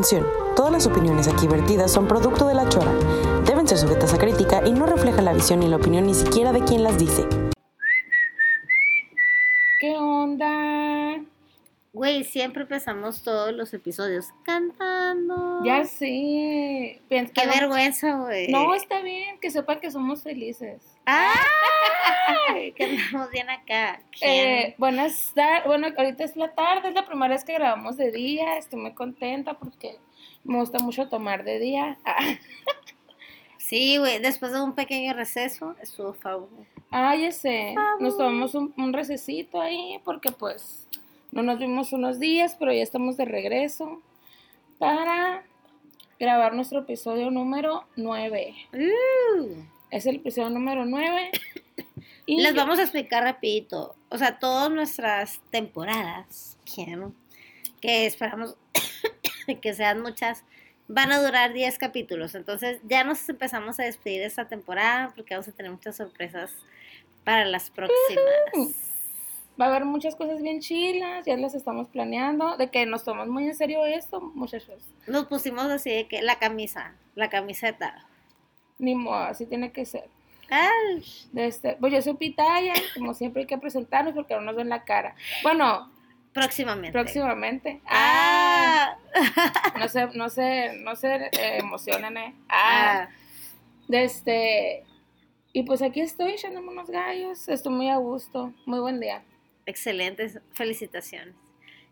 Atención, todas las opiniones aquí vertidas son producto de la chora. Deben ser sujetas a crítica y no refleja la visión ni la opinión ni siquiera de quien las dice. ¿Qué onda? Güey, siempre empezamos todos los episodios cantando. Ya sé. Pens- Qué vergüenza, güey. No, está bien, que sepan que somos felices. ¡Ay! que andamos bien acá. Eh, buenas tardes, bueno, ahorita es la tarde, es la primera vez que grabamos de día, estoy muy contenta porque me gusta mucho tomar de día. Ah, Sí, güey, después de un pequeño receso, estuvo fabuloso. ah, ya sé, nos tomamos un, un recesito ahí porque pues no nos vimos unos días, pero ya estamos de regreso para grabar nuestro episodio número 9. Uh, Es el episodio número 9. Y les vamos a explicar rapidito. O sea, todas nuestras temporadas, quiero, que esperamos que sean muchas, van a durar 10 capítulos. Entonces ya nos empezamos a despedir de esta temporada porque vamos a tener muchas sorpresas para las próximas. Va a haber muchas cosas bien chilas, ya las estamos planeando, de que nos tomamos muy en serio esto, muchachos. Nos pusimos así de que la camisa, la camiseta. Ni modo, así tiene que ser. Ay, De este, pues yo soy Pitaya, como siempre hay que presentarnos porque no nos ven la cara. Bueno, próximamente. próximamente. Ah, No se, no se, no se eh, emocionen, eh. Ah, ah, este, y pues aquí estoy echándome unos gallos, estoy muy a gusto, muy buen día. excelentes, felicitaciones.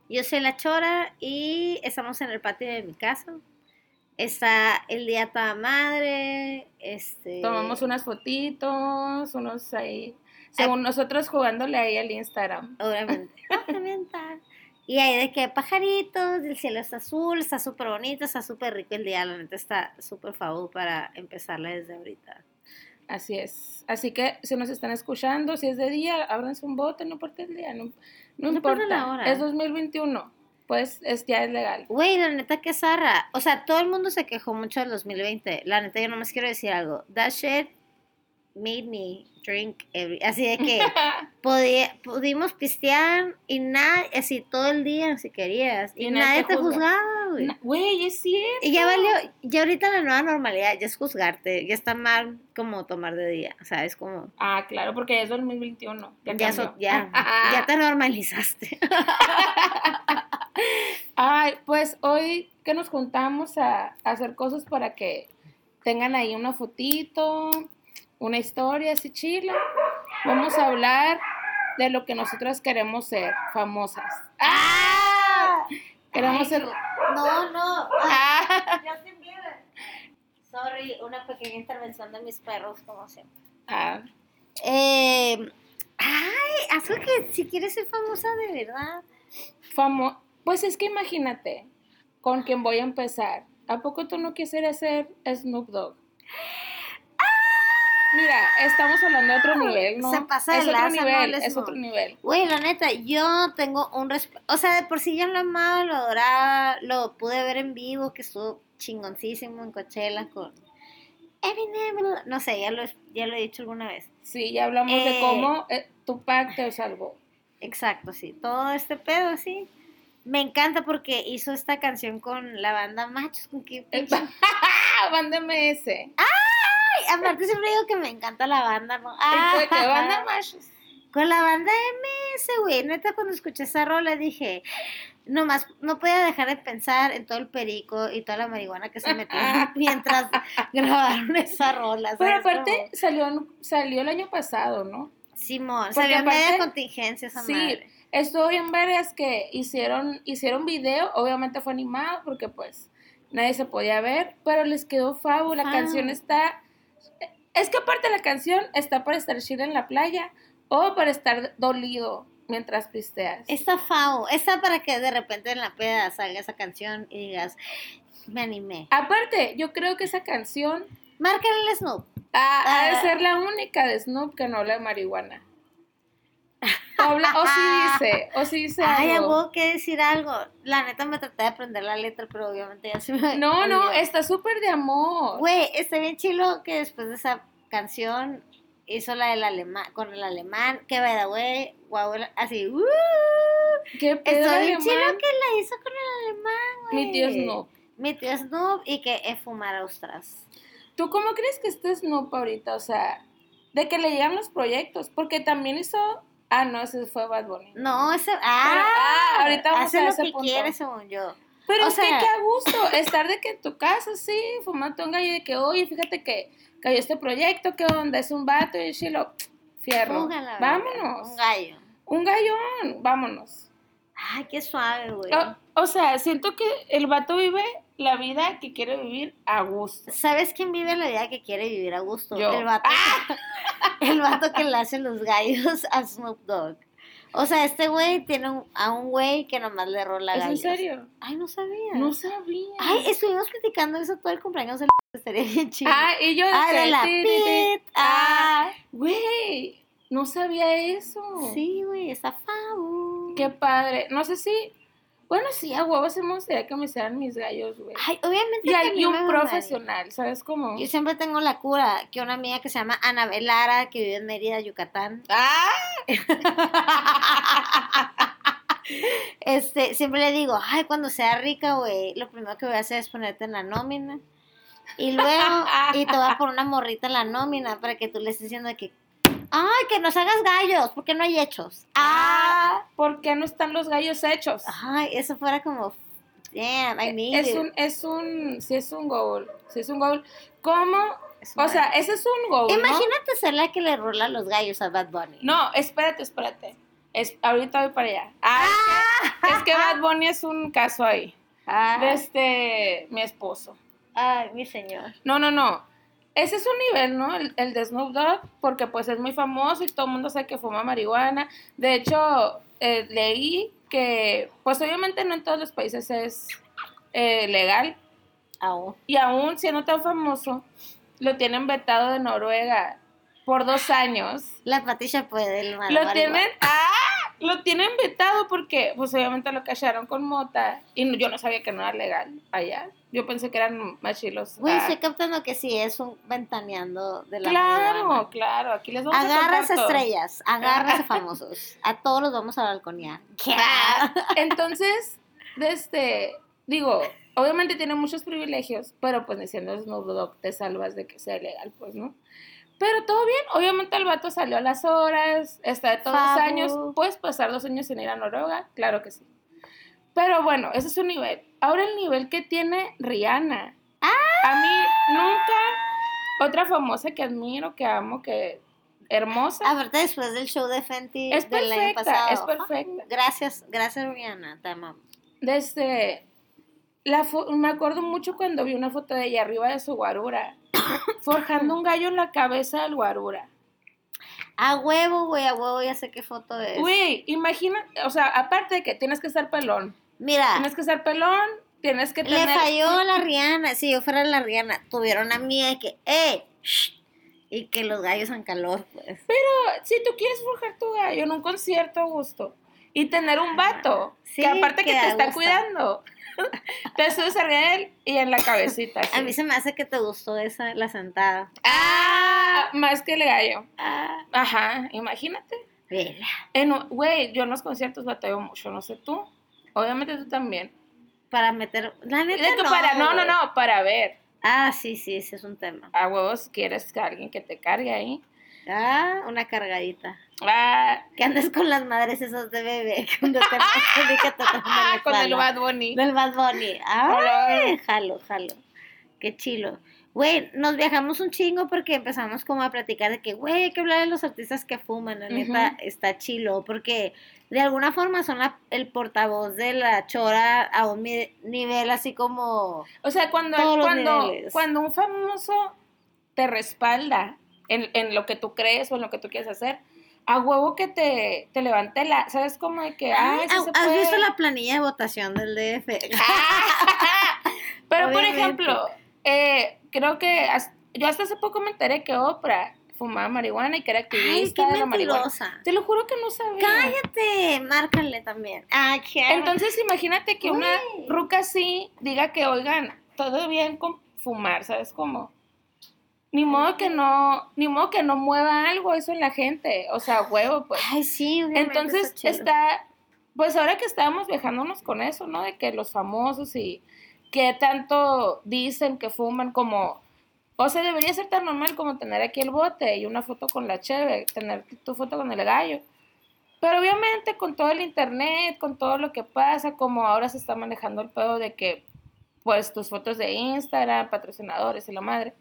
Yo soy la Chora y estamos en el patio de mi casa. Está el día toda madre. Este, Tomamos unas fotitos, unos ahí, según nosotros jugándole ahí al Instagram. Obviamente. obviamente. Y hay de que pajaritos, el cielo está azul, está súper bonito, está súper rico el día. La neta está súper favor para empezarla desde ahorita. Así es. Así que si nos están escuchando, si es de día, ábranse un bote, no importa el día, no, no No importa. importa la hora. Es 2021, pues es, ya es legal. Güey, la neta que zarra. O sea, todo el mundo se quejó mucho del 2020. La neta, yo nomás quiero decir algo. That shit made me drink every... Así de que podía, pudimos pistear y nada, así todo el día si querías. Y, Y nadie te te juzga. juzgaba, güey. Güey, es cierto. Y ya valió, ya ahorita la nueva normalidad ya es juzgarte, ya está mal como tomar de día, o sea, es como, Ah, claro, porque ya es 2021. Ya, ya, so- ya, ya te normalizaste. Ay, pues hoy que nos juntamos a, a hacer cosas para que tengan ahí una fotito, una historia así chila, vamos a hablar de lo que nosotras queremos ser, famosas. ¡Ah! Queremos Ay, ser... No, no. ¡Ah! Justin Bieber. Sorry, una pequeña intervención de mis perros, como siempre. Ah, Eh, ay, algo que si quieres ser famosa de verdad. famo- Pues es que imagínate con quién voy a empezar. ¿A poco tú no quisieras ser Snoop Dogg? Mira, estamos hablando de otro nivel, ¿no? Se pasa de es otro nivel, El es otro nivel. Güey, la neta, yo tengo un respeto. O sea, de por sí yo lo amaba, lo adoraba, lo pude ver en vivo, que estuvo chingoncísimo en Coachella con Eminem. No sé, ya lo, ya lo he dicho alguna vez. Sí, ya hablamos de Eh, cómo eh, Tupac te salvó. Exacto, sí. Todo este pedo, sí. Me encanta porque hizo esta canción con la banda Machos. Con ¡Ah! Banda MS. Ay, aparte siempre digo que me encanta la banda, ¿no? Ah, ¿De qué banda machos? Con la banda MS, güey. Neta, cuando escuché esa rola dije, nomás no podía dejar de pensar en todo el perico y toda la marihuana que se metió mientras grabaron esa rola. Pero aparte salió, salió el año pasado, ¿no? Simón, Porque salió en media aparte- contingencia esa Sí, madre. Estuvo bien vergas que hicieron, hicieron video, obviamente fue animado porque pues nadie se podía ver, pero les quedó fabo, la canción está... Es que aparte la canción está para estar chida en la playa o para estar dolido mientras pisteas. Está fao. Está para que de repente en la peda salga esa canción y digas, me animé. Aparte, yo creo que esa canción Márcale el Snoop. ha, ha de Ah. ser la única de Snoop que no habla de marihuana. O, habla- o sí dice, o sí dice Ay, algo. hubo que decir algo. La neta me traté de aprender la letra, pero obviamente ya se me No, no, olvidó. está súper de amor. Güey, está bien chilo que después de esa canción hizo la del alemán, con el alemán, que by the way, guau, así, uh, ¿Qué pedo está bien chilo que la hizo con el alemán, güey. Mi tío Snoop. Mi tío Snoop y que es fumar ostras. ¿Tú cómo crees que esté Snoop ahorita? O sea, de que le llegan los proyectos, porque también hizo... Ah, no, ese fue Bad Bunny. No, ese. Pero, Ah, ah, ahorita vamos hace a lo ese que punto. quiere, según yo. Pero O es que qué a gusto estar de que en tu casa, sí, fumando un gallo de que, oye, fíjate que cayó este proyecto, ¿qué onda? Es un vato y chilo, fierro. Fuga la verga, Vámonos. Un gallo. Un gallón, vámonos. Ay, qué suave, güey. O, o sea, siento que el vato vive la vida que quiere vivir a gusto. ¿Sabes quién vive la vida que quiere vivir a gusto? Yo. El vato, el vato que le hace los gallos a Snoop Dogg. O sea, este güey tiene un- a un güey que nomás le rola ¿Es en gallos. serio? Ay, no sabía. No sabía. Ay, estuvimos platicando eso todo el cumpleaños del estaría bien chido. Ah, y yo Ah, de la pit. Ah, Güey, no sabía eso. sí, güey, está fabu. Qué padre. No sé si. Bueno, sí, a huevos se me gustaría que me hicieran mis gallos, güey. Ay, obviamente Y, hay, un profesional, ¿sabes cómo? Yo siempre tengo la cura que una amiga que se llama Ana Velara, que vive en Mérida, Yucatán, ¡Ah! este, siempre le digo, ay, cuando sea rica, güey, lo primero que voy a hacer es ponerte en la nómina. Y luego, y te voy a poner una morrita en la nómina para que tú le estés diciendo que, ay, que nos hagas gallos, porque no hay hechos. Ah, ¿Por qué no están los gallos hechos? ay, eso fuera como, damn, I need Es it. un, es un, sí es un goal, sí es un goal. ¿Cómo? O sea, ese es un goal, ¿no? Imagínate ser la que le rola los gallos a Bad Bunny. No, espérate, espérate. Es, ahorita voy para allá. Ah, es, que, es que Bad Bunny es un caso ahí. Ah, De este, mi esposo. ay, mi señor. No, no, no. Ese es un nivel, ¿no? El, el de Snoop Dogg, porque pues es muy famoso y todo el mundo sabe que fuma marihuana. De hecho, eh, leí que, pues obviamente no en todos los países es eh, legal. Aún. Y aún siendo tan famoso, lo tienen vetado de Noruega por dos años. La Patricia puede, el Lo tienen, ah, lo tienen vetado porque, pues obviamente lo cacharon con mota y yo no sabía que no era legal allá. Yo pensé que eran machilos. Güey, ah. estoy captando que sí es un ventaneando de la Claro, marihuana. claro, aquí les vamos a Agarras contar todo. estrellas, agarras a famosos. A todos los vamos a balconear. Ah, Entonces, este, digo, obviamente tiene muchos privilegios, pero pues ni siendo Snoop Dogg te salvas de que sea ilegal, pues, ¿no? Pero todo bien, obviamente el vato salió a las horas, está de todos los años, puedes pasar dos años sin ir a Noruega, claro que sí. Pero bueno, ese es su nivel. Ahora el nivel que tiene Rihanna. A mí nunca, otra famosa que admiro, que amo, que hermosa. Aparte después del show de Fenty Es del año perfecta, pasado. es perfecta. Gracias, gracias Rihanna, te amamos. Desde la me acuerdo mucho cuando vi una foto de ella arriba de su guarura, forjando un gallo en la cabeza del guarura. A huevo, güey, a huevo, ya sé qué foto es. Güey, imagina, o sea, aparte de que tienes que estar pelón, Mira, tienes que estar pelón, tienes que le tener falló la Rihanna. Si yo fuera la Rihanna, tuvieron a mí de que, ¡eh! shh", Y que los gallos en calor, pues. Pero si tú quieres forjar tu gallo en un concierto a gusto y tener un vato Sí, que aparte que que te a está gusto. cuidando, te subes de él y en la cabecita. A mí se me hace que te gustó esa, la sentada. Ah, más que el gallo. Ah, Ajá, imagínate. vela. Güey, yo en los conciertos batallo mucho, no sé tú. Obviamente tú también. Para meter. La neta, no, para, no, no, no, para ver. Ah, sí, sí, ese es un tema. A huevos quieres que alguien que te cargue ahí. Ah, una cargadita. Ah, Que andes con las madres esas de bebé. Cuando te que ah, con el. Bad Bunny. Del Bad Bunny. Ay, jalo, jalo. Qué chilo. Güey, nos viajamos un chingo porque empezamos como a platicar de que, güey, hay que hablar de los artistas que fuman. La neta, está chilo porque de alguna forma son la- el portavoz de la chora a un nivel así como... O sea, cuando, cuando, cuando un famoso te respalda en, en lo que tú crees o en lo que tú quieres hacer, a huevo que te, te levante la, ¿sabes? Como de que, ay, sí ¿Has puede. visto la planilla de votación del DF? Pero, por ejemplo, eh, creo que as- yo hasta hace poco me enteré que Oprah fumaba marihuana y que era Ay, activista qué de la marihuana. Te lo juro que no sabía. Cállate, márcale también. Qué... Entonces, imagínate que una ruca así diga que, oigan, todo bien con fumar, ¿sabes cómo? Ni modo que no, ni modo que no mueva algo eso en la gente, o sea, huevo, pues. Ay, sí, Entonces está, pues ahora que estábamos viajándonos con eso, ¿no? De que los famosos y qué tanto dicen que fuman como... O sea, debería ser tan normal como tener aquí el bote y una foto con la cheve, tener tu foto con el gallo. Pero obviamente con todo el internet, con todo lo que pasa, como ahora se está manejando el pedo de que, pues, tus fotos de Instagram, patrocinadores y la madre,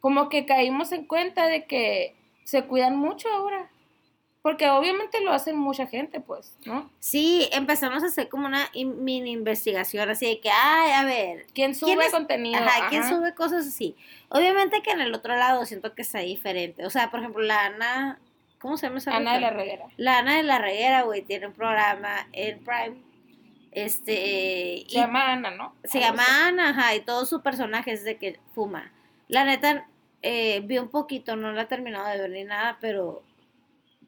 como que caímos en cuenta de que se cuidan mucho ahora. Porque obviamente lo hacen mucha gente, pues, ¿no? Sí, empezamos a hacer como una in- mini investigación, así de que, ay, a ver, ¿Quién sube es- contenido? Ajá, ¿quién Ajá. sube cosas así? Obviamente que en el otro lado siento que está diferente. O sea, por ejemplo, la Ana, ¿cómo se llama esa Ana de la? Reguera. La Ana de la Reguera, güey, tiene un programa en Prime. Este. Se y llama Ana, ¿no? se llama. Ana, ajá, y todo su personaje es de que fuma. La neta, eh, vi un poquito, no la he terminado de ver ni nada, pero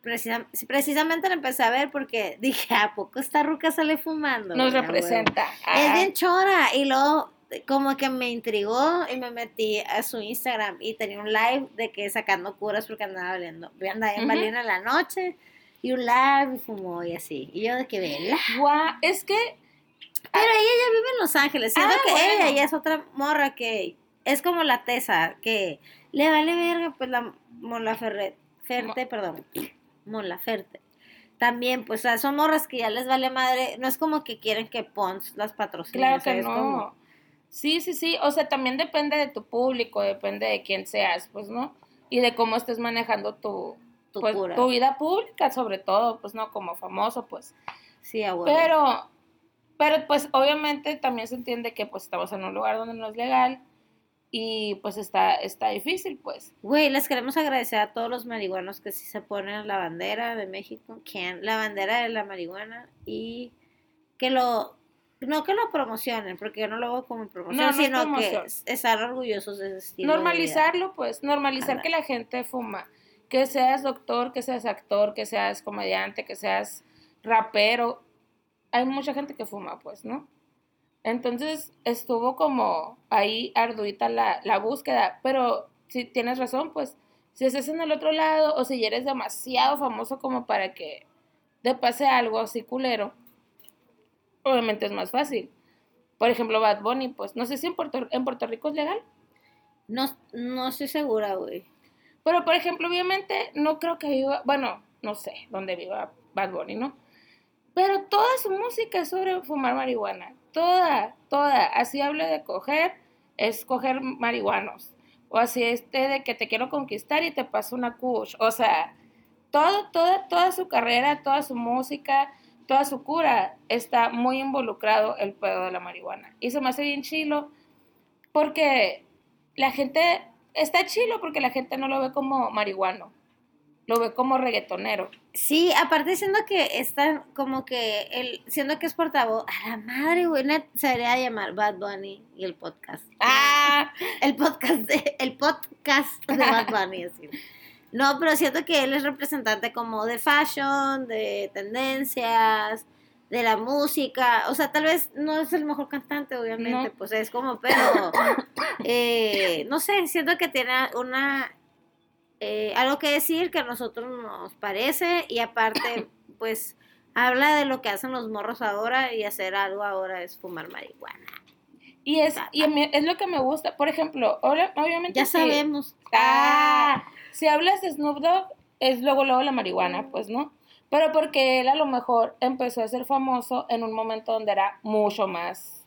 precisa- precisamente la empecé a ver porque dije, ¿a poco esta ruca sale fumando? Nos güey? A huevo". representa. Es Ah, bien chora. Y luego, como que me intrigó y me metí a su Instagram y tenía un live de que sacando curas porque andaba valiendo. Andaba en. Balina en la noche y un live y fumó y así. Y yo de que vela. guau, es que Pero ella ya vive en Los Ángeles. Ah, que bueno. ella ya es otra morra que es como la Tesa, que le vale verga, pues la Mola Ferret, Ferte, perdón, Mola Ferte. También, pues, o sea, son morras que ya les vale madre. No es como que quieren que Pons las patrocine. Claro que no. como- Sí, sí, sí. O sea, también depende de tu público, depende de quién seas, pues, ¿no? Y de cómo estés manejando tu, Tu pues, tu vida pública, sobre todo, pues, ¿no? Como famoso, pues. Sí, a huevo. Pero, pero, pues, obviamente también se entiende que, pues, estamos en un lugar donde no es legal y, pues, está, está difícil, pues. Güey, les queremos agradecer a todos los marihuanos que sí se ponen la bandera de México, que la bandera de la marihuana y que lo, no que lo promocionen, porque yo no lo veo como promoción, No, no sino promoción. que es- estar orgullosos de ese estilo. de. Normalizarlo, pues, normalizar Anda. que la gente fuma. Que seas doctor, que seas actor, que seas comediante, que seas rapero. Hay mucha gente que fuma, pues, ¿no? Entonces estuvo como ahí arduita la, la búsqueda, pero si tienes razón, pues, si estás en el otro lado o si ya eres demasiado famoso como para que te pase algo así culero, obviamente es más fácil. Por ejemplo, Bad Bunny, pues, no sé si en Puerto, en Puerto Rico es legal. No, no estoy segura, güey. Pero, por ejemplo, obviamente, no creo que viva, bueno, no sé dónde viva Bad Bunny, ¿no? Pero toda su música es sobre fumar marihuana. Toda, toda. Así habla de coger, es coger marihuanos. O así este de que te quiero conquistar y te paso una kush. O sea, todo, toda, toda su carrera, toda su música, toda su cura está muy involucrado el pedo de la marihuana. Y se me hace bien chilo porque la gente está chilo porque la gente no lo ve como marihuano, lo ve como reggaetonero. Sí, aparte siendo que está como que el, siendo que es portavoz, a la madre, güey, se debería llamar Bad Bunny y el podcast. Ah, El podcast de, el podcast de Bad Bunny, así. No, pero siento que él es representante como de fashion, de tendencias, de la música. O sea, tal vez no es el mejor cantante, obviamente, No. pues es como, pero eh, no sé, siento que tiene una eh, algo que decir que a nosotros nos parece y aparte, pues habla de lo que hacen los morros ahora y hacer algo ahora es fumar marihuana. y es, y a mí es lo que me gusta. Por ejemplo, obvia- obviamente. Ya si- sabemos. Ah, si hablas de Snoop Dogg, es luego, luego la marihuana, pues, ¿no? Pero porque él a lo mejor empezó a ser famoso en un momento donde era mucho más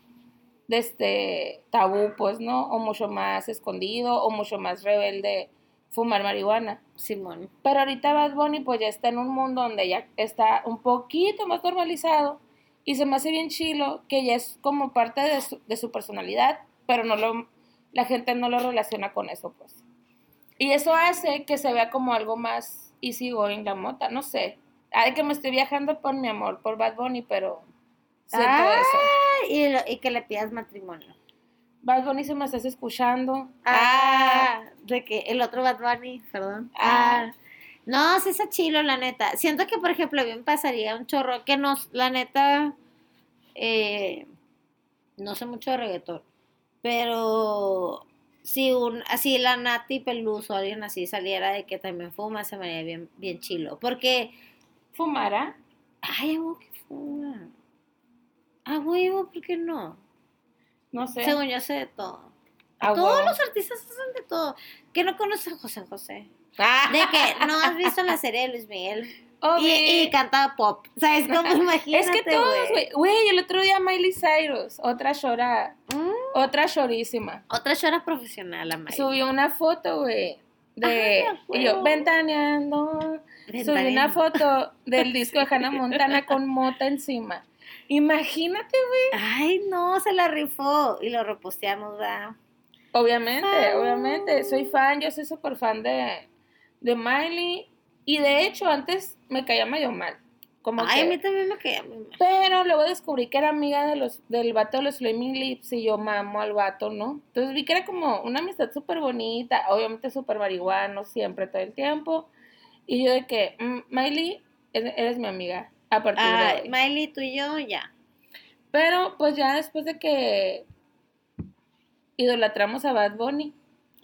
de este tabú, pues, ¿no? O mucho más escondido, o mucho más rebelde fumar marihuana. Simón. Pero ahorita Bad Bunny pues ya está en un mundo donde ya está un poquito más normalizado y se me hace bien chilo que ya es como parte de su, de su personalidad, pero no lo, la gente no lo relaciona con eso pues. Y eso hace que se vea como algo más easy going la mota, no sé. Ay, que me estoy viajando por mi amor, por Bad Bunny, pero siento Ah. eso. Y, lo- y que le pidas matrimonio. Bad Bunny, si me estás escuchando. Ah, de que el otro Bad Bunny, perdón. Ah. Ah. No, sí está chilo, la neta. Siento que, por ejemplo, bien pasaría un chorro que nos, la neta, eh, no sé mucho de reggaetón, pero si un, así la Nati Peluso, alguien así saliera de que también fuma, se me haría bien, bien chilo. Porque, ¿Fumara? ay, a que fuma. A huevo, ¿por qué no? No sé. Según yo sé de todo. Ah, Todos los artistas hacen de todo. ¿Qué no conoces a José José? Ah, De que no has visto la serie de Luis Miguel. obvio. Y, y canta pop. ¿Sabes cómo? Imagínate, Es que todos, güey. Güey, el otro día Miley Cyrus, otra chora, Mm, otra chorísima. Otra chora profesional, la Maya. Subió una foto, güey, de Ah, y yo ventaneando. Subí una foto del disco de Hannah Montana con mota encima. Imagínate, güey. Ay, no, se la rifó. Y lo reposteamos, ¿verdad? Obviamente, Fan. obviamente. Soy fan, yo soy súper fan de, de Miley. Y de hecho, antes me caía medio mal. Como Ay, a mí también me quedé muy mal. Pero luego descubrí que era amiga de los, del vato de los Flaming Lips y yo mamo al vato, ¿no? Entonces vi que era como una amistad súper bonita, obviamente súper marihuano, siempre, todo el tiempo. Y yo de que, mm, Miley, eres, eres mi amiga a partir de Ay, hoy. Miley, tú y yo, ya. Pero pues ya después de que idolatramos a Bad Bunny,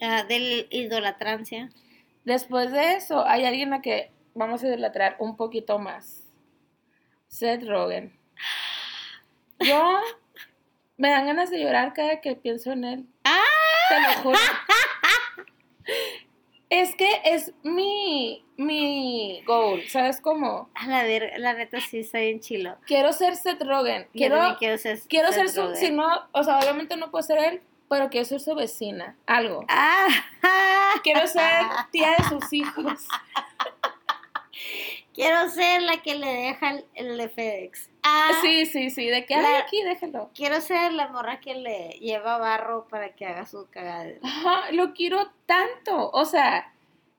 Ah, del idolatrancia. después de eso hay alguien a que vamos a idolatrar un poquito más. Seth Rogen. Yo me dan ganas de llorar cada que pienso en él. ¡Ah! Te lo juro. Es que es mi, mi goal, ¿sabes cómo? A la ver, la neta sí está bien chilo. Quiero ser Seth Rogen. Quiero, quiero ser, quiero ser su, si no, o sea, obviamente no puedo ser él, pero quiero ser su vecina, algo. Ah, Quiero ser tía de sus hijos. quiero ser la que le deja el, el de FedEx. Ah, Sí, sí, sí, de que, La- aquí, déjalo. Quiero ser la morra que le lleva barro para que haga su cagadero. Ajá, lo quiero tanto. O sea,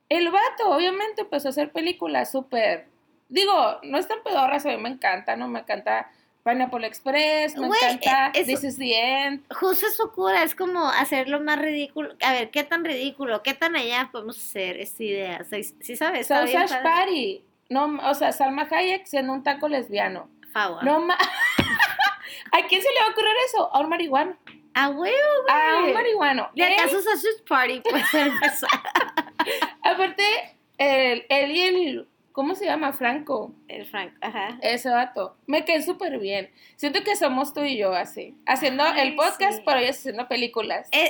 el vato obviamente empezó a hacer películas súper. Digo, no es tan pedorras, a mí me encanta, ¿no? Me encanta Pineapple Express, me encanta eh, eso- This is the End. Justo su cura es como hacerlo más ridículo. A ver, ¿qué tan ridículo? ¿Qué tan allá podemos hacer esta idea? ¿Sí, sí sabes? Sausage. Party. No, o sea, Salma Hayek siendo un taco lesbiano. Favor. No ma- ¿A quién se le va a ocurrir eso? A un marihuano. A huevo, A un marihuano. ¿De Él- acaso Sausage Party empezar? aparte, el- él y el. ¿Cómo se llama? Franco. El Frank, ajá. Ese vato. Me cae súper bien. Siento que somos tú y yo así. Haciendo Ay, el podcast, sí. pero ellos haciendo películas. Eh,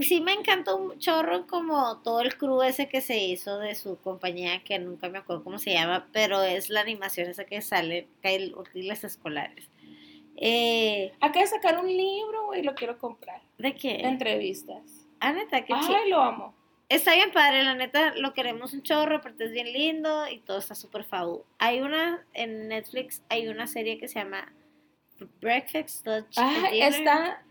sí me encantó un chorro como todo el crew ese que se hizo de su compañía, que nunca me acuerdo cómo se llama, pero es la animación esa que sale, Kyle útiles escolares. Eh, Acá de sacar un libro, güey, lo quiero comprar. ¿De qué? Entrevistas. Ah, neta, qué. Ay, lo amo. Está bien padre, la neta, lo queremos un chorro, porque es bien lindo y todo está súper fabu. Hay una, en Netflix, hay una serie que se llama Breakfast, Ay, Dinner. está.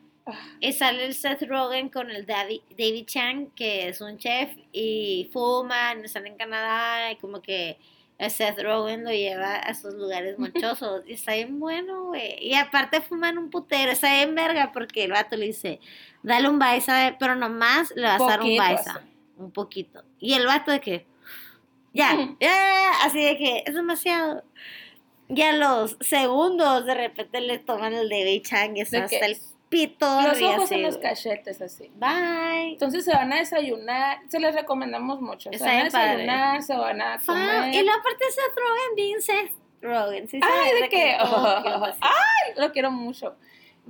Y sale el Seth Rogen con el David, David Chang, que es un chef, y fuman, están en Canadá, y como que el Seth Rogen lo lleva a esos lugares monchosos. y está bien bueno, güey. Y aparte fuman un putero, está bien verga, porque el vato le dice, dale un baisa, pero nomás le vas a dar un baisa. Un poquito. Y el vato de que, ya, ya, así de que es demasiado. Y a los segundos de repente le toman el David Chang y está De hasta el pito. Los ojos así, en los cachetes, así. Bye. Entonces se van a desayunar, se les recomendamos mucho. Se van a padre. desayunar, se van a comer. Y luego aparte Seth Rogen, bien Seth Rogen. ¿sí Ay, de que. así. Ay, lo quiero mucho.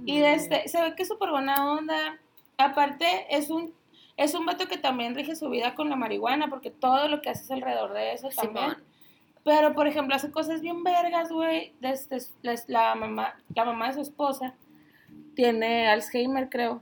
Y este, se ve que es súper buena onda. Aparte, es un, es un vato que también rige su vida con la marihuana, porque todo lo que hace es alrededor de eso también. Simón. Pero, por ejemplo, hace cosas bien vergas, güey. Desde les- la, mamá, la mamá de su esposa tiene Alzheimer, creo.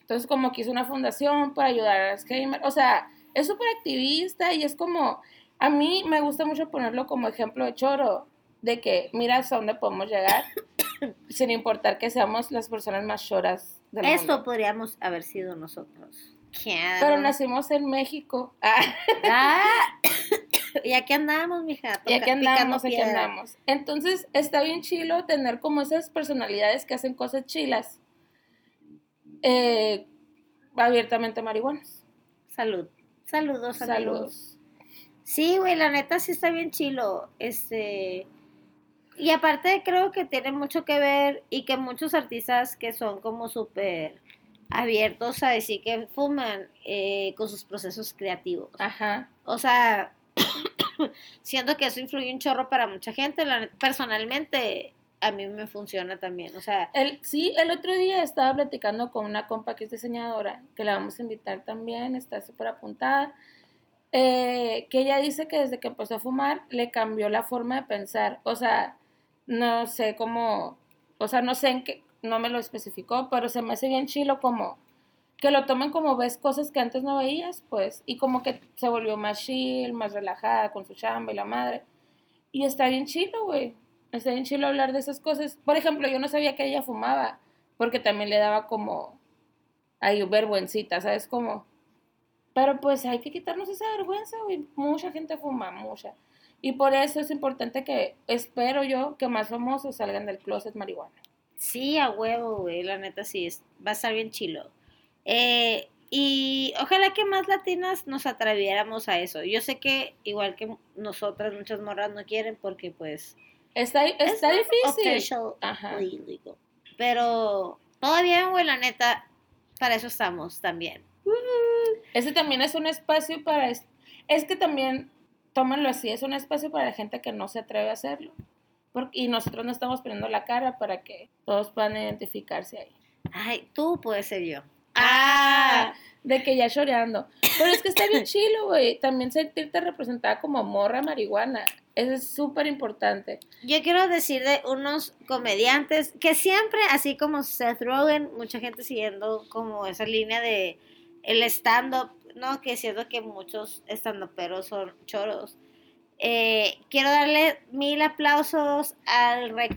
Entonces, como que hizo una fundación para ayudar a Alzheimer. O sea, es súper activista y es como... A mí me gusta mucho ponerlo como ejemplo de choro, de que mira hasta dónde podemos llegar, sin importar que seamos las personas más choras del Esto mundo. podríamos haber sido nosotros. Pero nacimos en México. Ah. Ah, y aquí andamos, mija. Y toca- aquí picando andamos, aquí andamos. Entonces, está bien chilo tener como esas personalidades que hacen cosas chilas, eh, abiertamente marihuanas. Salud. Saludos, amigos. Saludos. Sí, güey, la neta sí está bien chilo. Este. Y aparte creo que tiene mucho que ver y que muchos artistas que son como súper abiertos a decir que fuman eh, con sus procesos creativos. Ajá. O sea, siento que eso influye un chorro para mucha gente. Personalmente, a mí me funciona también. O sea, El, sí, el otro día estaba platicando con una compa que es diseñadora, que la vamos a invitar también, está súper apuntada, eh, que ella dice que desde que empezó a fumar le cambió la forma de pensar. O sea, no sé cómo, o sea, no sé en qué, no me lo especificó, pero se me hace bien chilo como que lo tomen como ves cosas que antes no veías, pues, y como que se volvió más chill, más relajada con su chamba y la madre. Y está bien chilo, güey. Está bien chilo hablar de esas cosas. Por ejemplo, yo no sabía que ella fumaba, porque también le daba como ahí vergüencita, ¿sabes? Como, pero pues hay que quitarnos esa vergüenza, güey. Mucha gente fuma, mucha. Y por eso es importante que, espero yo, que más famosos salgan del closet marihuana. Sí, a huevo, güey, la neta sí, es, va a estar bien chilo. Eh, y ojalá que más latinas nos atreviéramos a eso. Yo sé que igual que nosotras, muchas morras no quieren porque pues... Está, está es difícil. officially Ajá. Pero bien, güey, la neta, para eso estamos también. Ese también es un espacio para... Es, es que también, tómenlo así, es un espacio para la gente que no se atreve a hacerlo. Porque, y nosotros no estamos poniendo la cara para que todos puedan identificarse ahí. Ay, tú puedes ser yo. Ah, de que ya choreando. Pero es que está bien chilo, güey. También sentirte representada como morra marihuana. Eso es súper importante. Yo quiero decir de unos comediantes que siempre, así como Seth Rogen, mucha gente siguiendo como esa línea de el stand-up, ¿no? Que siento que muchos stand-uperos son choros. Eh, quiero darle mil aplausos al Rex,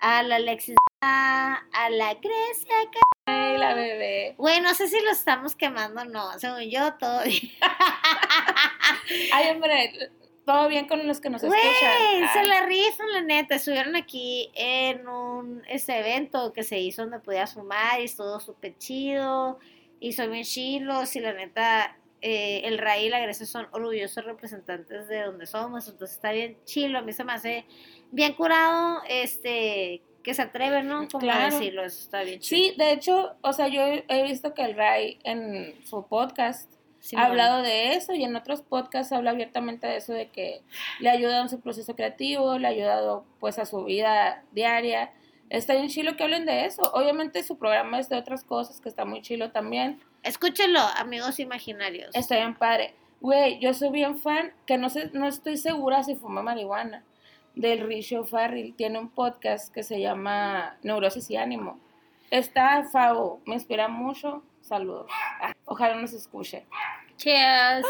a la Alexis, a la Grecia. Ay, la bebé. Güey, no sé si lo estamos quemando o no. Según yo, todo bien. Ay, hombre, todo bien con los que nos Güey, escuchan. se Ay, la rifan, la neta. Estuvieron aquí en un ese evento que se hizo donde podías fumar y estuvo súper chido. Y son bien chilos y la neta, eh, el Ray y la Grecia son orgullosos representantes de donde somos. Entonces está bien chilo. A mí se me hace bien curado este que se atreven, ¿no? Como a Claro. decirlo, eso está bien. Sí, de hecho, o sea, yo he visto que el Ray en su podcast Sí, ha hablado de eso y en otros podcasts habla abiertamente de eso, de que le ha ayudado en su proceso creativo, le ha ayudado pues a su vida diaria. Está bien chilo que hablen de eso. Obviamente su programa es de otras cosas, que está muy chilo también. Escúchenlo, amigos imaginarios. Está bien padre. Güey, yo soy bien fan, que no sé, no estoy segura si fuma marihuana, del Richo Farrell. Tiene un podcast que se llama Neurosis y Ánimo. Está Favo, me inspira mucho. Saludos. Ah, Ojalá nos escuche. Cheers.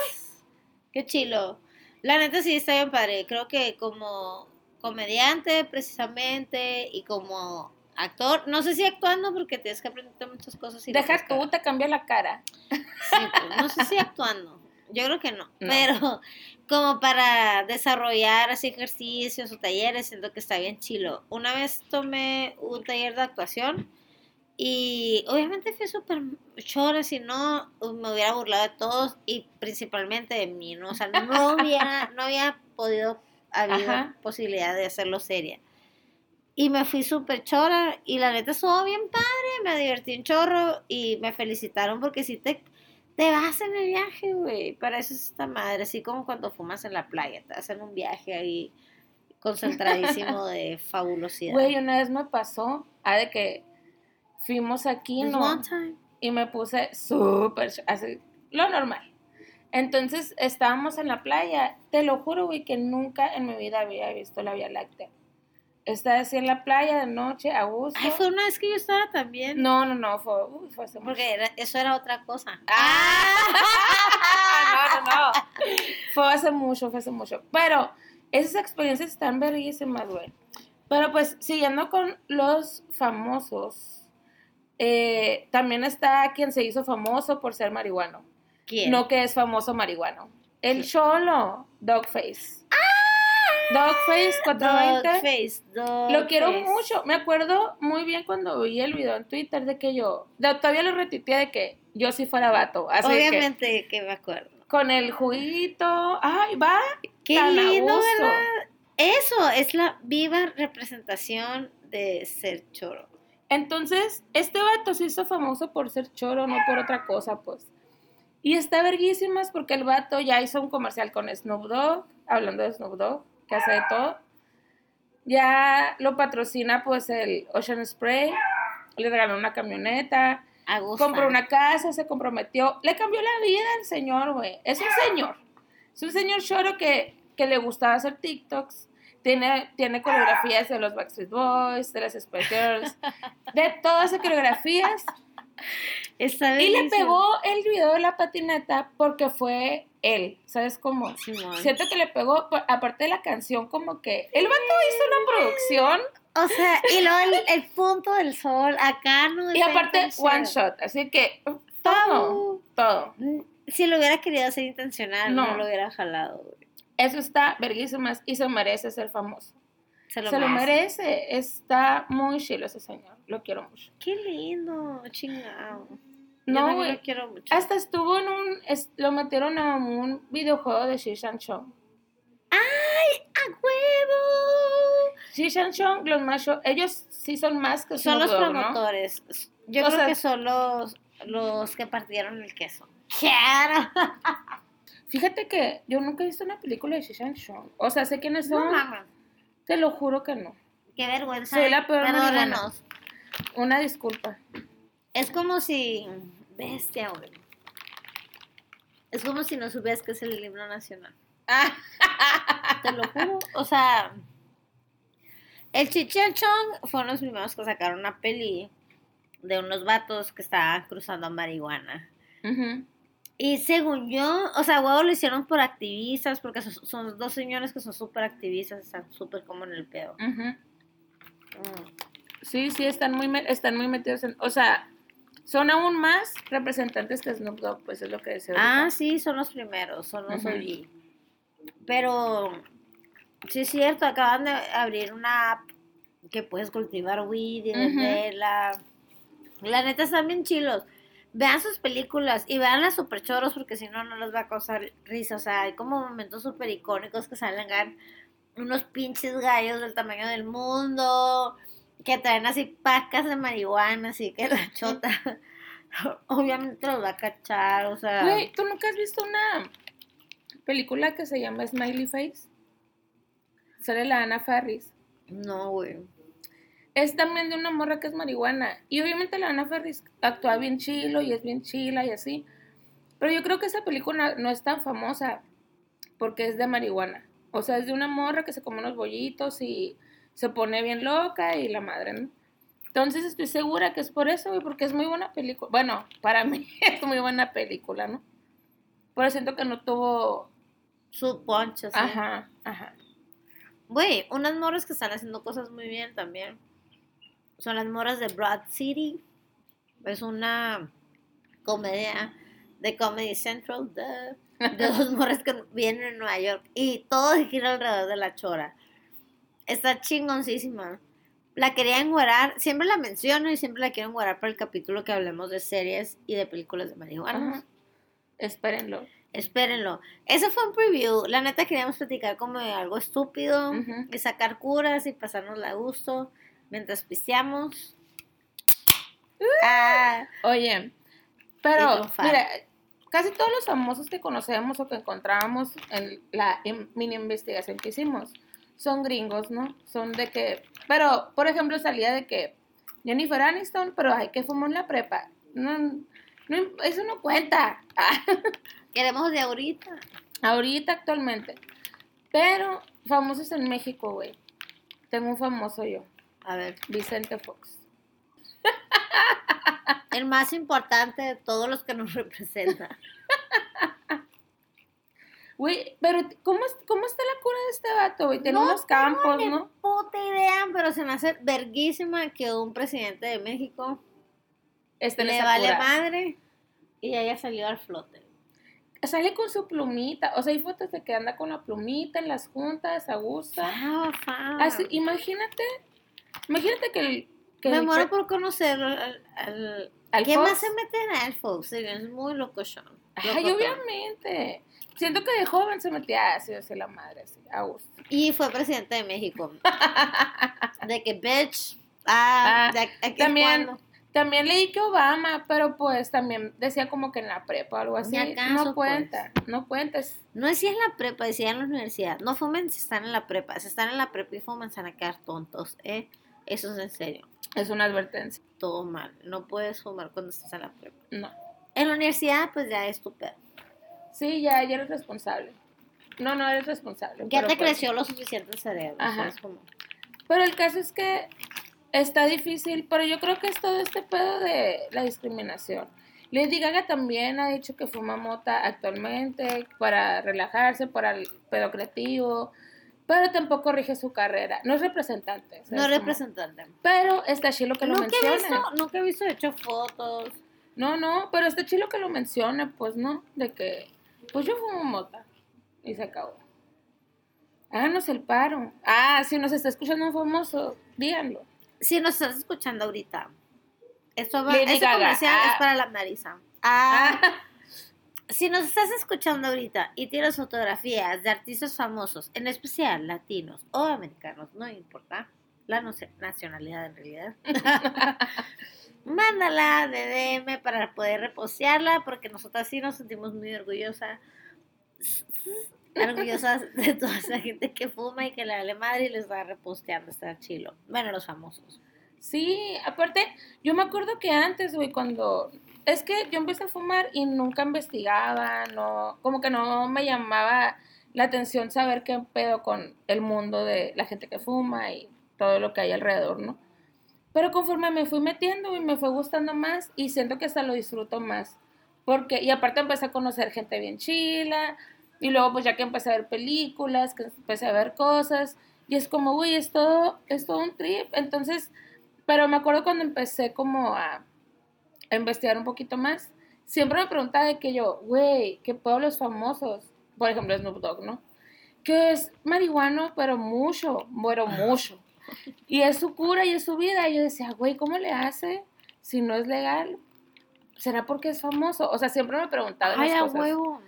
Qué chilo. La neta sí está bien padre. Creo que como comediante precisamente y como actor, no sé si actuando porque tienes que aprender muchas cosas. Y Deja tú, te cambia la cara. Sí, pues, no sé si actuando. Yo creo que no. No. Pero como para desarrollar así ejercicios o talleres, siento que está bien chilo. Una vez tomé un taller de actuación y obviamente fui súper chora, si no me hubiera burlado de todos y principalmente de mí, ¿no? O sea, no hubiera, no había podido, habido Ajá. posibilidad de hacerlo seria. Y me fui súper chora y la neta estuvo bien padre, me divertí un chorro y me felicitaron porque si te, te vas en el viaje, güey. Para eso es esta madre, así como cuando fumas en la playa, te hacen un viaje ahí concentradísimo de fabulosidad. Güey, una vez me pasó, ah, de que fuimos aquí, ¿no? one time. y me puse súper, así, lo normal. Entonces estábamos en la playa, te lo juro, güey, que nunca en mi vida había visto la Vía Láctea. Estaba así en la playa de noche, a gusto. Ay, fue una vez que yo estaba también. No, no, no, fue, uy, fue hace mucho. Porque era- eso era otra cosa. Ah, no, no, no. Fue hace mucho, fue hace mucho. Pero esas experiencias están verguísimas, güey. Pero pues, siguiendo con los famosos, eh, también está quien se hizo famoso por ser marihuano. ¿Quién? No que es famoso marihuano. El Cholo, Dogface. Dogface 420. Dogface, Lo quiero Dogface. mucho. Me acuerdo muy bien cuando vi el video en Twitter de que yo, de- todavía lo retuiteé de que yo si fuera vato. Así Obviamente que me acuerdo. con el juguito, ay, va. Qué tan a lindo, gusto. ¿verdad? Eso es la viva representación de ser choro. Entonces, este vato se hizo famoso por ser choro, no por otra cosa, pues. Y está verguísimas porque el vato ya hizo un comercial con Snoop Dogg, hablando de Snoop Dogg, que hace de todo. Ya lo patrocina pues el Ocean Spray, le regaló una camioneta, compró una casa, se comprometió, le cambió la vida al señor, güey. Es un señor. Es un señor choro que, que le gustaba hacer TikToks. Tiene, tiene coreografías de los Backstreet Boys, de las Spice Girls, de todas esas coreografías. Está Y le pegó el video de la patineta porque fue él, ¿sabes cómo? Siento que le pegó, pa- aparte de la canción, como que el vato hizo una producción O sea, y luego el, el punto del sol acá no y aparte one shot, así que todo, todo. Si lo hubiera querido hacer intencional, no, No. lo hubiera jalado. Eso está verguísimas y se merece ser famoso. Se lo, se lo merece. está muy chilo ese señor, lo quiero mucho. Qué lindo, chingado. Yo No, güey, lo quiero mucho. hasta estuvo en un, es- lo metieron a un videojuego de Shishan Chong. ¡A huevo! Shishan Chong, los más show- ellos sí son más que Son los ¿no? promotores. Yo O creo sea- que son los, los que partieron el queso. ¡Claro! Fíjate que yo nunca he visto una película de Shishan Chong. O sea, sé quiénes No son, mames. Te lo juro que no. Qué vergüenza. Soy la peor Perdónanos. Una disculpa. Es como si. Bestia, güey. Es como si no supieras que es el himno nacional. Te lo juro. O sea. El Chichachón fueron los primeros que sacaron una peli de unos vatos que estaban cruzando marihuana. Ujú. Y según yo, o sea, huevo lo hicieron por activistas, porque son, son dos señores que son súper activistas, están súper como en el pedo. Ujú. Mm. Sí, sí, están muy, están muy metidos en... O sea, son aún más representantes que Snoop Dogg, pues es lo que decía. Ah, ahorita. sí, son los primeros, son los Ujú. OG. Pero, sí es cierto, acaban de abrir una app que puedes cultivar weed y venderla. La neta están bien chilos. Vean sus películas y vean las super choros porque si no, no les va a causar risa. O sea, hay como momentos súper icónicos que salen gan- unos pinches gallos del tamaño del mundo que traen así pacas de marihuana, así que la chota obviamente los va a cachar, o sea... Güey, ¿tú nunca has visto una película que se llama Smiley Face? Sale la Ana Farris. No, güey. Es también de una morra que es marihuana. Y obviamente la Ana Farris actúa bien chilo y es bien chila y así. Pero yo creo que esa película no es tan famosa porque es de marihuana. O sea, es de una morra que se come unos bollitos y se pone bien loca y la madre, ¿no? Entonces estoy segura que es por eso, güey, porque es muy buena película. Bueno, para mí es muy buena película, ¿no? Pero siento que no tuvo... Su poncho, sí. Ajá, ajá. Güey, unas morras que están haciendo cosas muy bien también. Son las morras de Broad City. Es una comedia de Comedy Central de, de dos morras que vienen en Nueva York. Y todo gira alrededor de la chora. Está chingoncísima. La quería enguarar, siempre la menciono y siempre la quiero enguarar para el capítulo que hablemos de series y de películas de marihuana. Ajá. Espérenlo. Espérenlo. Eso fue un preview. La neta queríamos platicar como de algo estúpido y sacar curas y pasarnos a gusto mientras pisteamos. Ah, Oye, Y pero mira, casi todos los famosos que conocemos o que encontrábamos en la in- mini investigación que hicimos son gringos, ¿no? Son de que, pero por ejemplo salía de que Jennifer Aniston, pero hay que fumó en la prepa. No, no, eso no cuenta. Ah, queremos de ahorita. ahorita actualmente. Pero famosos en México, güey. Tengo un famoso yo, A ver, Vicente Fox. el más importante de todos los que nos representan. Güey, pero ¿cómo, ¿cómo está la cura de este vato, güey? Tiene No unos tengo campos, ni ¿no? Puta idea, pero se me hace verguísima que un presidente de México Este le vale cura. madre y haya salido al flote. Sale con su plumita. O sea, hay fotos de que anda con la plumita en las juntas, a gusto. Ah, fa. Así, imagínate, imagínate que el... Que Me el muero por conocer al, al- al ¿Qué Fox. más se mete en Al Fox? Sí, Es muy locochón. Ay, obviamente. Siento que de joven se metía ácido así la madre, así, a gusto. Y fue presidente de México. de que, bitch. Ah, Ah, de aquí también- cuando. También leí que Obama, pero pues también decía como que en la prepa o algo así. Acaso, no pues. cuenta, no cuenta. es- No decía en la prepa, decía en la universidad. No fumen si están en la prepa. Si están en la prepa y fuman, se van a quedar tontos, ¿eh? Eso es en serio. Es una advertencia. Todo mal. No puedes fumar cuando estás en la prepa. No. En la universidad, pues ya es tu pedo. Sí, ya, ya eres responsable. No, no eres responsable. Ya te pues- creció lo suficiente el cerebro. Ajá. Pero el caso es que está difícil, pero yo creo que es todo este pedo de la discriminación. Lady Gaga también ha dicho que fuma mota actualmente para relajarse, para el pedo creativo, pero tampoco rige su carrera. No es representante. ¿sabes No cómo? representante. Pero está chilo que lo Nunca he, visto, nunca he visto hecho fotos. No, no, pero está chilo que lo mencione, pues no, de que, pues yo fumo mota y se acabó. Háganos el paro. Ah, si nos está escuchando un famoso, díganlo. Si nos estás escuchando ahorita, esto va, este comercial Ah. es para la Marisa. Ah, Si nos estás escuchando ahorita y tienes fotografías de artistas famosos, en especial latinos o americanos, no importa la nacionalidad en realidad, mándala de DM para poder repostearla, porque nosotras sí nos sentimos muy orgullosas, orgullosas de toda esa gente que fuma y que le vale madre y les va reposteando, está chilo. Bueno, los famosos. sí, aparte, yo me acuerdo que antes, güey, cuando... Es que yo empecé a fumar y nunca investigaba, no, como que no me llamaba la atención saber qué pedo con el mundo de la gente que fuma y todo lo que hay alrededor, ¿no? Pero conforme me fui metiendo y me fue gustando más y siento que hasta lo disfruto más. Porque, y aparte empecé a conocer gente bien chila, y luego pues ya que empecé a ver películas, que empecé a ver cosas, y es como, güey, es todo, es todo un trip. Entonces, pero me acuerdo cuando empecé como a, a investigar un poquito más, siempre me preguntaba de que yo, güey, ¿qué pueblos famosos? Por ejemplo, Snoop Dogg, ¿no? Que es marihuano, pero mucho, pero mucho. Y es su cura y es su vida. Y yo decía, güey, ¿cómo le hace si no es legal? ¿Será porque es famoso? O sea, siempre me preguntaba Ay, a cosas. huevo.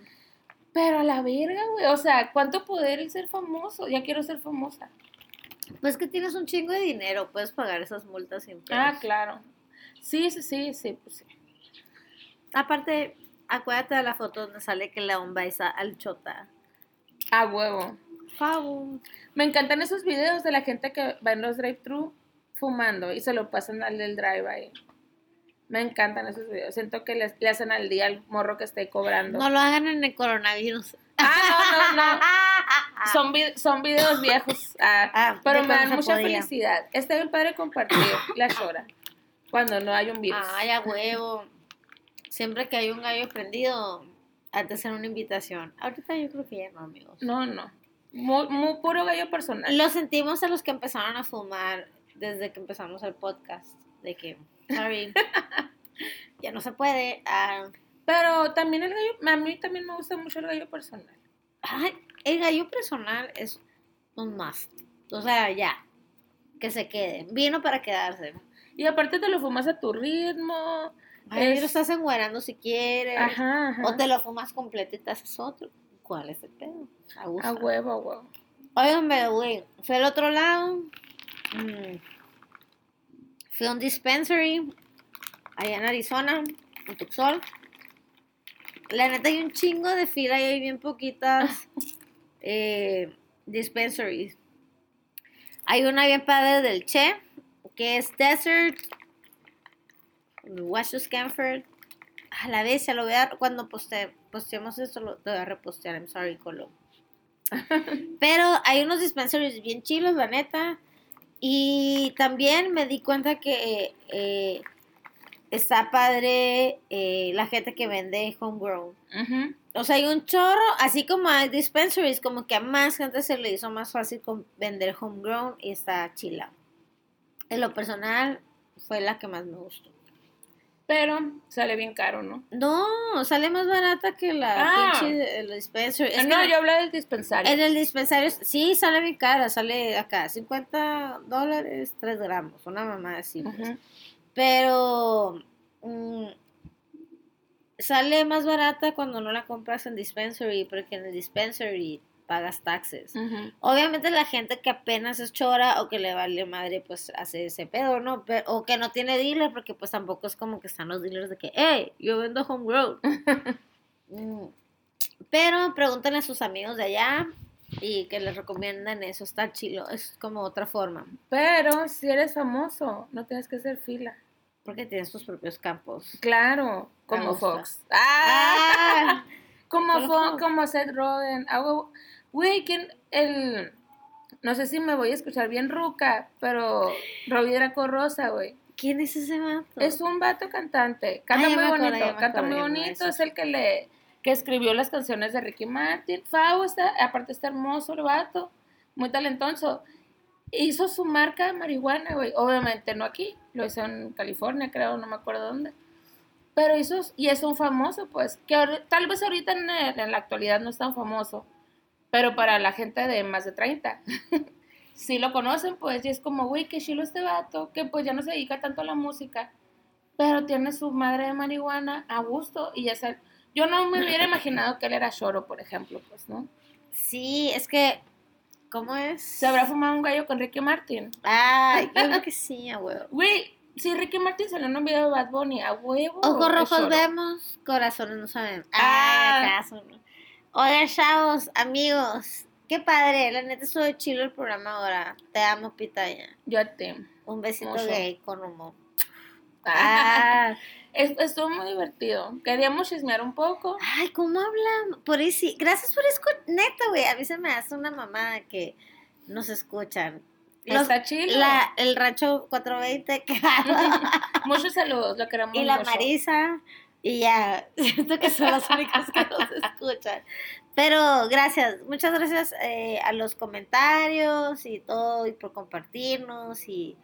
Pero a la verga, güey. O sea, ¿cuánto poder el ser famoso? Ya quiero ser famosa. Pues que tienes un chingo de dinero, puedes pagar esas multas sin pedos. Ah, claro. Sí, sí, sí, sí, pues sí. Aparte, acuérdate de la foto donde sale que León baisa al chota. A huevo. Me encantan esos videos de la gente que va en los drive-thru fumando y se lo pasan al del drive-by. Me encantan esos videos. Siento que les- le hacen al día al morro que esté cobrando. No lo hagan en el coronavirus. Ah, no, no, no. Son, vi- son videos viejos. Ah, Ah, pero me dan mucha podía. felicidad. Está bien padre compartir la llora cuando no hay un virus. Ay, a huevo. Siempre que hay un gallo prendido, antes era una invitación. Ahorita yo creo que ya no, amigos. No, no. Muy, muy puro gallo personal. Lo sentimos a los que empezaron a fumar desde que empezamos el podcast. De que, sorry, ya no se puede. Ah, Pero también el gallo, a mí también me gusta mucho el gallo personal. ay, el gallo personal es un must. O sea, ya. Que se quede. Vino para quedarse. Y aparte te lo fumas a tu ritmo. Ay, Es- lo estás enguerando si quieres. Ajá, ajá. O te lo fumas completo y te haces otro. ¿Cuál es el pedo? A huevo, a huevo. Óigame, güey. Fui al otro lado. mm, Fui a un dispensary. Allá en Arizona. En Tucson. La neta hay un chingo de fila y hay bien poquitas eh, dispensaries. Hay una bien padre del Che. Que es Desert. West Scanford. A la vez, se lo voy a dar. Cuando poste, posteemos esto, lo voy a repostear. I'm sorry, Colo. Pero hay unos dispensaries bien chilos, la neta. Y también me di cuenta que eh, está padre eh, la gente que vende homegrown. O sea, hay un chorro, así como hay dispensaries, como que a más gente se le hizo más fácil con vender homegrown y está chila. En lo personal, fue la que más me gustó. Pero sale bien caro, ¿no? No, sale más barata que la Ah. pinche el dispensary. Es no, yo hablo del dispensario. En el dispensario, sí, sale bien cara, sale acá, 50 dólares, 3 gramos, una mamá así. pues. Pero mm, sale más barata cuando no la compras en dispensary, porque en el dispensary pagas taxes. Obviamente la gente que apenas es chora o que le vale madre, pues hace ese pedo, ¿no? O que no tiene dealer, porque pues tampoco es como que están los dealers de que, hey, yo vendo homegrown. Mm, Pero pregúntenle a sus amigos de allá y que les recomiendan eso, está chilo, es como otra forma, Pero si eres famoso, no tienes que hacer fila. porque tienes tus propios campos. Claro, como. Fox. ¡Ah! Ah, Como Fox, Fox. como Seth Rogen. Hago, güey, ¿quién? El, no sé si me voy a escuchar bien ruca, pero Robbie Draco Rosa, güey. ¿Quién es ese vato? Es un vato cantante. Canta Ah, ya muy bonito, canta muy bonito. Es el que le que escribió las canciones de Ricky Martin. Fau está, aparte está hermoso el vato, muy talentoso. Hizo su marca de marihuana, güey. Obviamente no aquí, lo hizo en California, creo, no me acuerdo dónde. Pero hizo, y es un famoso, pues, que tal vez ahorita en la actualidad no es tan famoso, pero para la gente de más de 30, sí lo conocen, pues, y es como, güey, qué chilo este vato, que pues ya no se dedica tanto a la música, pero tiene su madre de marihuana a gusto, y ya sé, yo no me hubiera imaginado que él era choro, por ejemplo, pues, ¿no? Sí, es que, ¿cómo es? Se habrá fumado un gallo con Ricky Martin. Ay, yo creo que sí, a huevo. Güey, si Ricky Martin salió en un video de Bad Bunny, a huevo. Ojos rojos vemos, corazones no saben. Ah. Ah, caso. no. Oigan, chavos, amigos, qué padre, la neta estuvo chilo el programa ahora. Te amo, pitaya. Yo a ti. Un besito Mucho. gay con humo. Ah, Ah, es- estuvo muy divertido. Queríamos chismear un poco. ay, ¿cómo hablan? Por sí. Gracias por escuchar. Neta, güey, a mí se me hace una mamada que nos escuchan. Los- Está chido. la, el rancho 420, Muchos saludos, lo queremos y la mucho. Marisa y ya, siento que son las únicas que nos escuchan. Pero gracias, muchas gracias eh, a los comentarios y todo, y por compartirnos y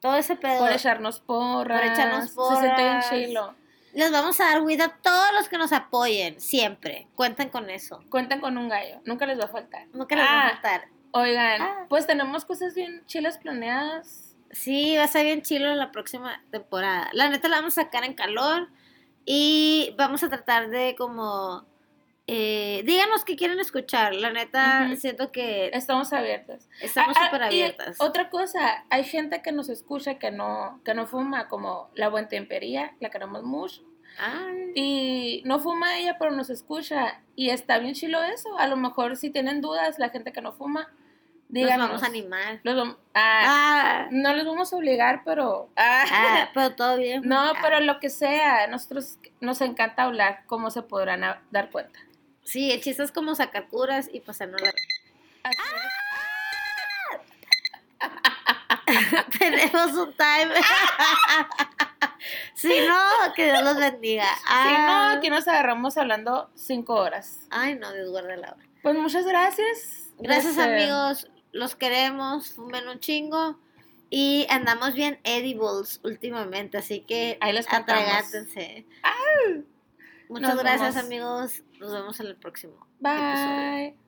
todo ese pedo. Por echarnos porras. Por echarnos Se siente bien porras. chilo. Les vamos a dar cuidado a todos los que nos apoyen, siempre. Cuenten con eso. Cuentan con un gallo. Nunca les va a faltar. Nunca les va Ah, a faltar. Oigan, Ah. pues tenemos cosas bien chilas planeadas. Sí, va a ser bien chilo la próxima temporada. La neta la vamos a sacar en calor y vamos a tratar de como... eh, díganos qué quieren escuchar. La neta siento que Estamos abiertas. estamos Ah, ah, súper abiertas. Otra cosa, hay gente que nos escucha que no, que no fuma, como la buen tempería, la queremos mucho. Ay, Y no fuma ella, pero nos escucha. Y está bien chilo eso. A lo mejor si tienen dudas, la gente que no fuma, nos díganos. vamos a animar. Los ah, Ah, No los vamos a obligar, pero... ah, ah, pero todo bien. no, pero lo que sea, nosotros nos encanta hablar, como se podrán dar cuenta. Sí, el chiste es como sacar curas y pasarnos la... Tenemos un time. si no, que Dios los bendiga. Si no, aquí nos agarramos hablando cinco horas. Ay, no, Dios guarde la hora. Pues muchas gracias. Gracias, Este, amigos. Los queremos. Fumen un chingo. Y andamos bien edibles últimamente, así que Ahí contamos. atragátense. Muchas Nos gracias, vemos. amigos. Nos vemos en el próximo episodio. Bye.